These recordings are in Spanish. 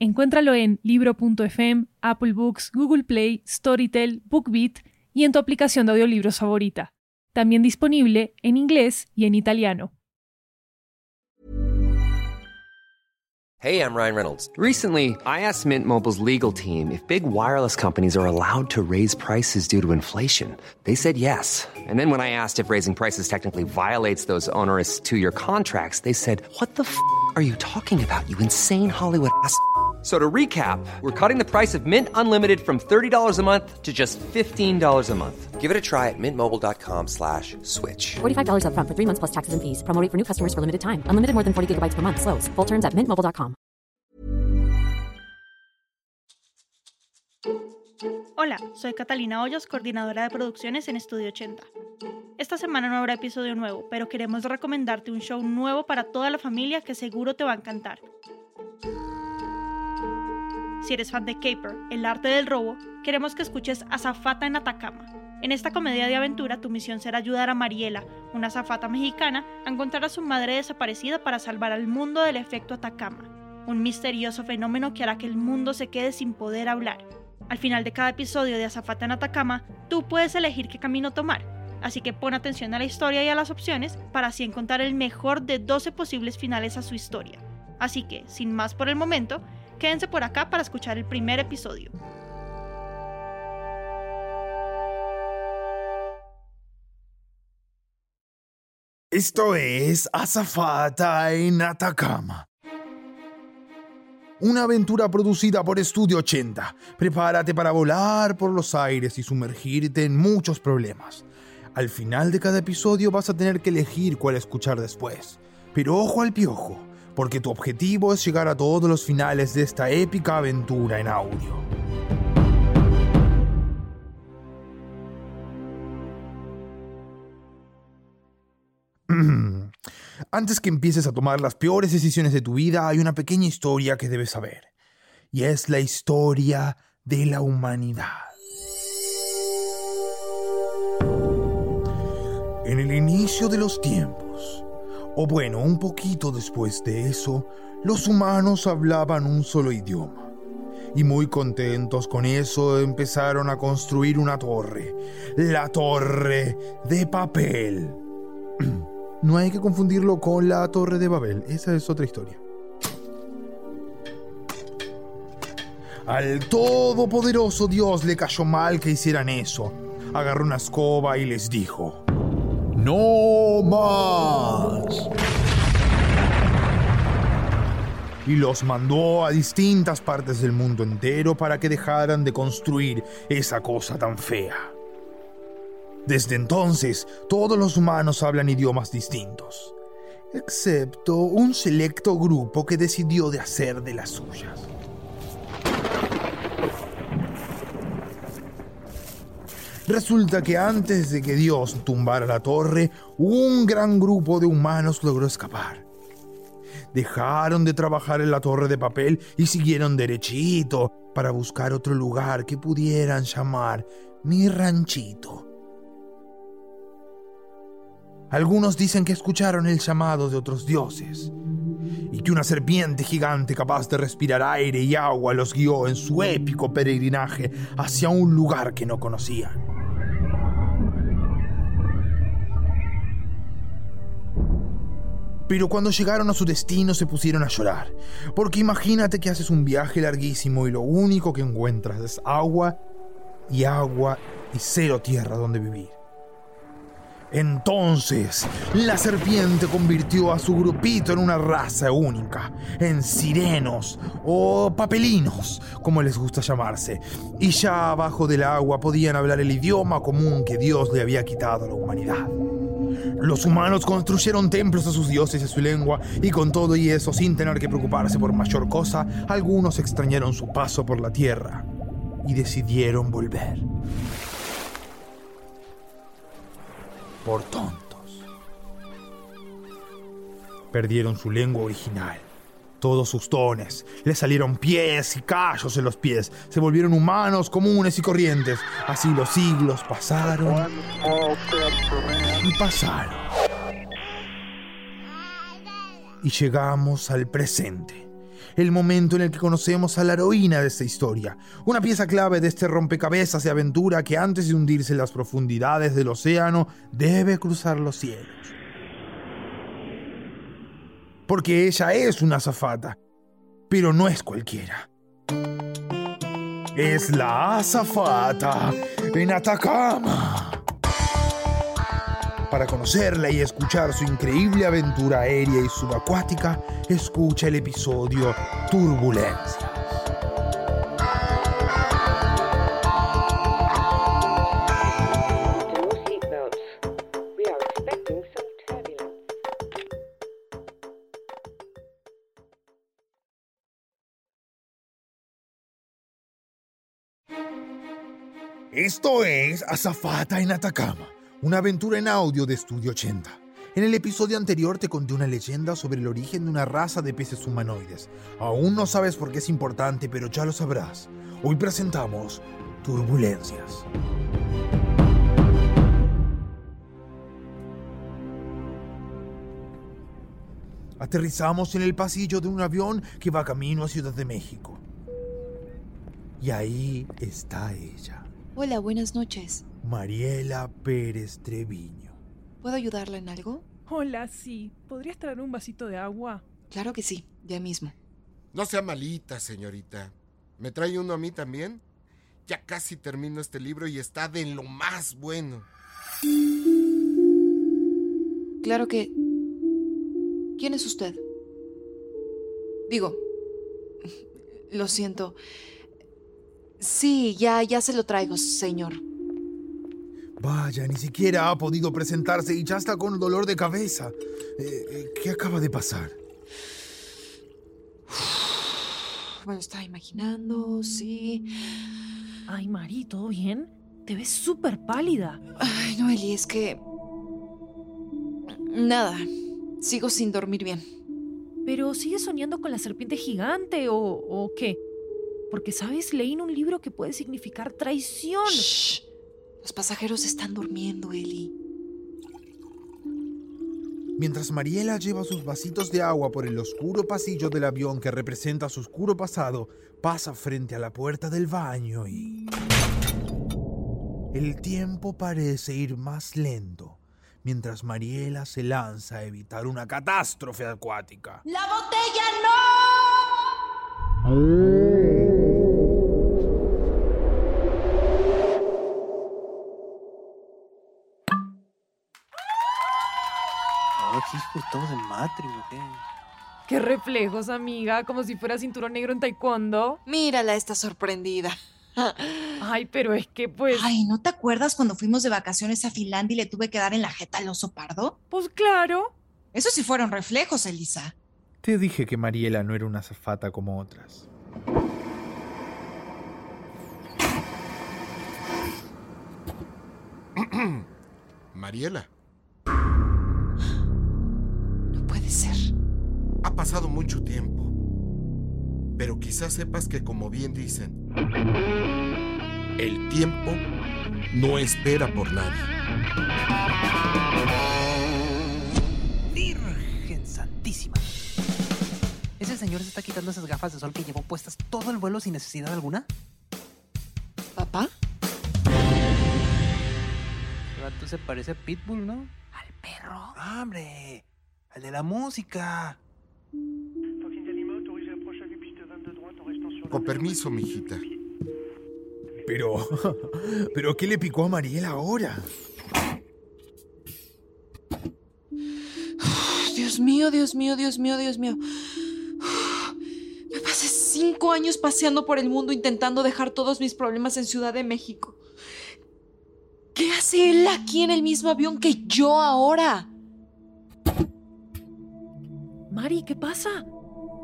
Encuéntralo en libro.fm, Apple Books, Google Play, Storytel, BookBeat y en tu aplicación de audiolibros favorita. También disponible en inglés y en italiano. Hey, I'm Ryan Reynolds. Recently, I asked Mint Mobile's legal team if big wireless companies are allowed to raise prices due to inflation. They said yes. And then when I asked if raising prices technically violates those onerous two-year contracts, they said, "What the f*** are you talking about? You insane Hollywood ass." So to recap, we're cutting the price of Mint Unlimited from $30 a month to just $15 a month. Give it a try at mintmobile.com slash switch. $45 up front for three months plus taxes and fees. Promo rate for new customers for limited time. Unlimited more than 40 gigabytes per month. Slows. Full terms at mintmobile.com. Hola, soy Catalina Hoyos, coordinadora de producciones en Estudio 80. Esta semana no habrá episodio nuevo, pero queremos recomendarte un show nuevo para toda la familia que seguro te va a encantar. Si eres fan de Caper, el arte del robo, queremos que escuches Azafata en Atacama. En esta comedia de aventura, tu misión será ayudar a Mariela, una azafata mexicana, a encontrar a su madre desaparecida para salvar al mundo del efecto Atacama, un misterioso fenómeno que hará que el mundo se quede sin poder hablar. Al final de cada episodio de Azafata en Atacama, tú puedes elegir qué camino tomar, así que pon atención a la historia y a las opciones para así encontrar el mejor de 12 posibles finales a su historia. Así que, sin más por el momento, Quédense por acá para escuchar el primer episodio. Esto es Azafata en Atacama. Una aventura producida por Estudio 80. Prepárate para volar por los aires y sumergirte en muchos problemas. Al final de cada episodio vas a tener que elegir cuál escuchar después. Pero ojo al piojo porque tu objetivo es llegar a todos los finales de esta épica aventura en audio. Antes que empieces a tomar las peores decisiones de tu vida, hay una pequeña historia que debes saber. Y es la historia de la humanidad. En el inicio de los tiempos, o bueno, un poquito después de eso, los humanos hablaban un solo idioma. Y muy contentos con eso empezaron a construir una torre. La torre de papel. No hay que confundirlo con la torre de Babel, esa es otra historia. Al todopoderoso Dios le cayó mal que hicieran eso. Agarró una escoba y les dijo, no más. Y los mandó a distintas partes del mundo entero para que dejaran de construir esa cosa tan fea. Desde entonces, todos los humanos hablan idiomas distintos, excepto un selecto grupo que decidió de hacer de las suyas. Resulta que antes de que Dios tumbara la torre, un gran grupo de humanos logró escapar. Dejaron de trabajar en la torre de papel y siguieron derechito para buscar otro lugar que pudieran llamar mi ranchito. Algunos dicen que escucharon el llamado de otros dioses y que una serpiente gigante capaz de respirar aire y agua los guió en su épico peregrinaje hacia un lugar que no conocían. Pero cuando llegaron a su destino se pusieron a llorar, porque imagínate que haces un viaje larguísimo y lo único que encuentras es agua y agua y cero tierra donde vivir. Entonces, la serpiente convirtió a su grupito en una raza única, en sirenos o papelinos, como les gusta llamarse, y ya abajo del agua podían hablar el idioma común que Dios le había quitado a la humanidad. Los humanos construyeron templos a sus dioses y a su lengua, y con todo y eso, sin tener que preocuparse por mayor cosa, algunos extrañaron su paso por la tierra. y decidieron volver. Por tontos. Perdieron su lengua original. Todos sus dones. Le salieron pies y callos en los pies. Se volvieron humanos comunes y corrientes. Así los siglos pasaron y pasaron. Y llegamos al presente el momento en el que conocemos a la heroína de esta historia, una pieza clave de este rompecabezas de aventura que antes de hundirse en las profundidades del océano debe cruzar los cielos. Porque ella es una azafata, pero no es cualquiera. Es la azafata en Atacama. Para conocerla y escuchar su increíble aventura aérea y subacuática, escucha el episodio Turbulencias. Esto es Azafata en Atacama una aventura en audio de Estudio 80. En el episodio anterior te conté una leyenda sobre el origen de una raza de peces humanoides. Aún no sabes por qué es importante, pero ya lo sabrás. Hoy presentamos Turbulencias. Aterrizamos en el pasillo de un avión que va camino a Ciudad de México. Y ahí está ella. Hola, buenas noches. Mariela Pérez Treviño. ¿Puedo ayudarla en algo? Hola, sí. ¿Podrías traer un vasito de agua? Claro que sí, ya mismo. No sea malita, señorita. ¿Me trae uno a mí también? Ya casi termino este libro y está de lo más bueno. Claro que... ¿Quién es usted? Digo, lo siento. Sí, ya, ya se lo traigo, señor. Vaya, ni siquiera ha podido presentarse y ya está con dolor de cabeza. Eh, eh, ¿Qué acaba de pasar? Bueno, estaba imaginando, sí. Ay, Mari, ¿todo bien? Te ves súper pálida. Ay, no, Eli, es que... Nada, sigo sin dormir bien. ¿Pero sigues soñando con la serpiente gigante o, o qué? Porque, ¿sabes? Leí en un libro que puede significar traición. Shh. Los pasajeros están durmiendo, Eli. Mientras Mariela lleva sus vasitos de agua por el oscuro pasillo del avión que representa su oscuro pasado, pasa frente a la puerta del baño y... El tiempo parece ir más lento, mientras Mariela se lanza a evitar una catástrofe acuática. ¡La botella no! Estamos en Matrix, ¿qué? Qué reflejos, amiga, como si fuera cinturón negro en taekwondo. Mírala, está sorprendida. Ay, pero es que pues... Ay, ¿no te acuerdas cuando fuimos de vacaciones a Finlandia y le tuve que dar en la jeta al oso pardo? Pues claro. Eso sí fueron reflejos, Elisa. Te dije que Mariela no era una zafata como otras. Mariela. Pasado mucho tiempo. Pero quizás sepas que, como bien dicen, el tiempo no espera por nadie. Virgen Santísima. ¿Ese señor se está quitando esas gafas de sol que llevó puestas todo el vuelo sin necesidad alguna? ¿Papá? El se parece a Pitbull, ¿no? Al perro. ¡Ah, ¡Hombre! Al de la música. Con permiso, mijita. Pero. ¿Pero qué le picó a Mariela ahora? Dios mío, Dios mío, Dios mío, Dios mío. Me pasé cinco años paseando por el mundo intentando dejar todos mis problemas en Ciudad de México. ¿Qué hace él aquí en el mismo avión que yo ahora? Mari, ¿qué pasa?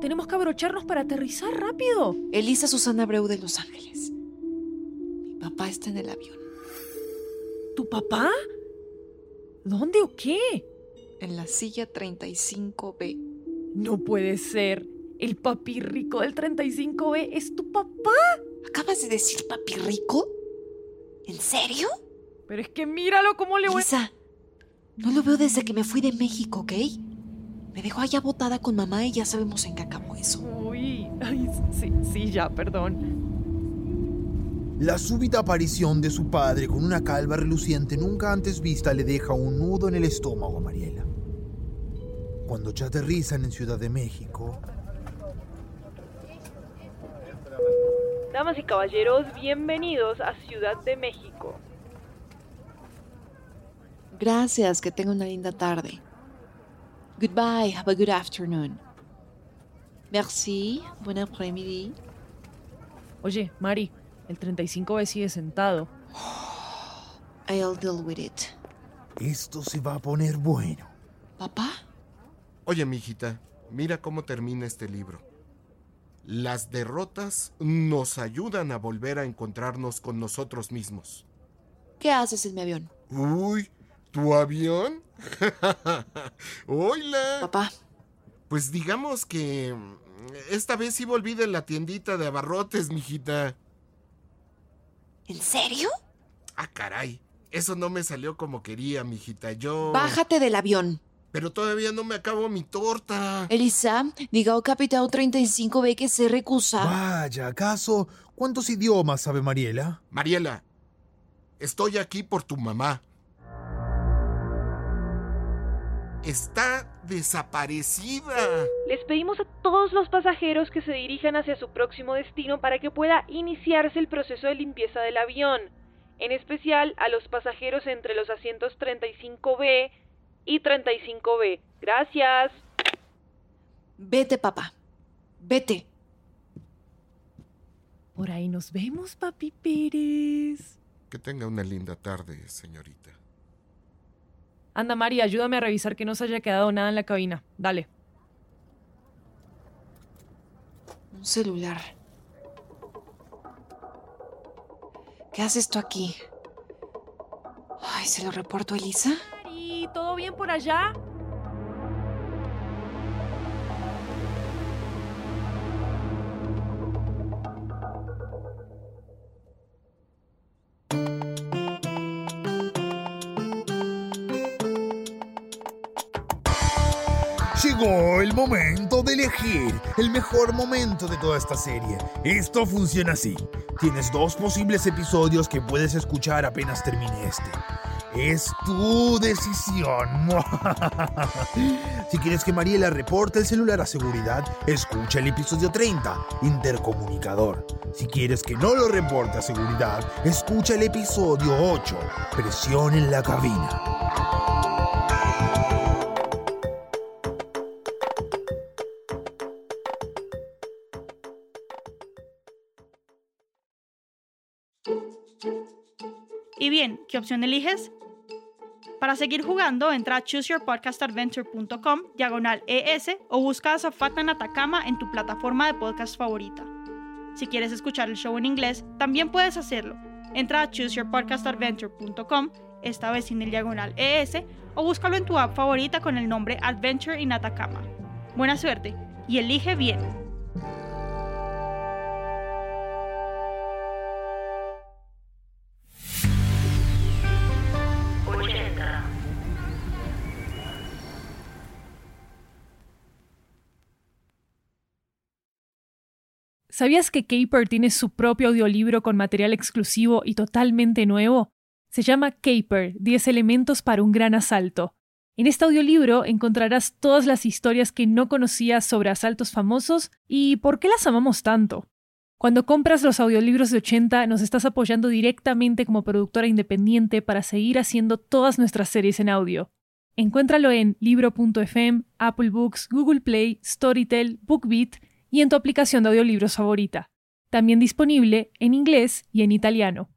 Tenemos que abrocharnos para aterrizar rápido. Elisa Susana Breu de Los Ángeles. papá está en el avión. ¿Tu papá? ¿Dónde o qué? En la silla 35B. No puede ser. El papi rico del 35B es tu papá. ¿Acabas de decir papi rico? ¿En serio? Pero es que míralo cómo le voy. Lisa, no lo veo desde que me fui de México, ¿ok? Me dejó allá botada con mamá y ya sabemos en qué acabó eso. Uy, ay, sí, sí, ya, perdón. La súbita aparición de su padre con una calva reluciente nunca antes vista le deja un nudo en el estómago a Mariela. Cuando ya aterrizan en Ciudad de México, Damas y caballeros, bienvenidos a Ciudad de México. Gracias, que tenga una linda tarde. Goodbye, have a good afternoon. Merci, buen après-midi. Oye, Mari, el 35B sigue sentado. I'll deal with it. esto se va a poner bueno. ¿Papá? Oye, mijita, mira cómo termina este libro. Las derrotas nos ayudan a volver a encontrarnos con nosotros mismos. ¿Qué haces en mi avión? Uy, ¿tu avión? Hola. Papá, Pues digamos que mm, esta vez sí volví de la tiendita de abarrotes, mijita. ¿en serio? Ah, caray. Eso no me salió como quería, mijita. Yo. Bájate del avión. Pero todavía no me acabo mi torta. Elisa, diga ao capitán 35B que se recusa. Vaya, ¿acaso cuántos idiomas sabe Mariela? Mariela, estoy aquí por tu mamá. Está desaparecida. Les pedimos a todos los pasajeros que se dirijan hacia su próximo destino para que pueda iniciarse el proceso de limpieza del avión, en especial a los pasajeros entre los asientos 35B y 35B. Gracias. Vete, papá. Vete. Por ahí nos vemos, papi Pérez. Que tenga una linda tarde, señorita. Anda, Mari, ayúdame a revisar que no se haya quedado nada en la cabina. Dale. Un celular. ¿Qué haces tú aquí? Ay, ¿se lo reporto a Elisa? Mari, ¿todo bien por allá? El mejor momento de toda esta serie. Esto funciona así. Tienes dos posibles episodios que puedes escuchar apenas termine este. Es tu decisión. si quieres que Mariela reporte el celular a seguridad, escucha el episodio 30, Intercomunicador. Si quieres que no lo reporte a seguridad, escucha el episodio 8, Presión en la cabina. Y bien, ¿qué opción eliges? Para seguir jugando, entra a chooseyourpodcastadventure.com, diagonal ES, o busca a Zafata en Atacama en tu plataforma de podcast favorita. Si quieres escuchar el show en inglés, también puedes hacerlo. Entra a chooseyourpodcastadventure.com, esta vez sin el diagonal ES, o búscalo en tu app favorita con el nombre Adventure in Atacama. Buena suerte y elige bien. ¿Sabías que Caper tiene su propio audiolibro con material exclusivo y totalmente nuevo? Se llama Caper, 10 elementos para un gran asalto. En este audiolibro encontrarás todas las historias que no conocías sobre asaltos famosos y por qué las amamos tanto. Cuando compras los audiolibros de 80 nos estás apoyando directamente como productora independiente para seguir haciendo todas nuestras series en audio. Encuéntralo en libro.fm, Apple Books, Google Play, Storytel, BookBeat y en tu aplicación de audiolibros favorita. También disponible en inglés y en italiano.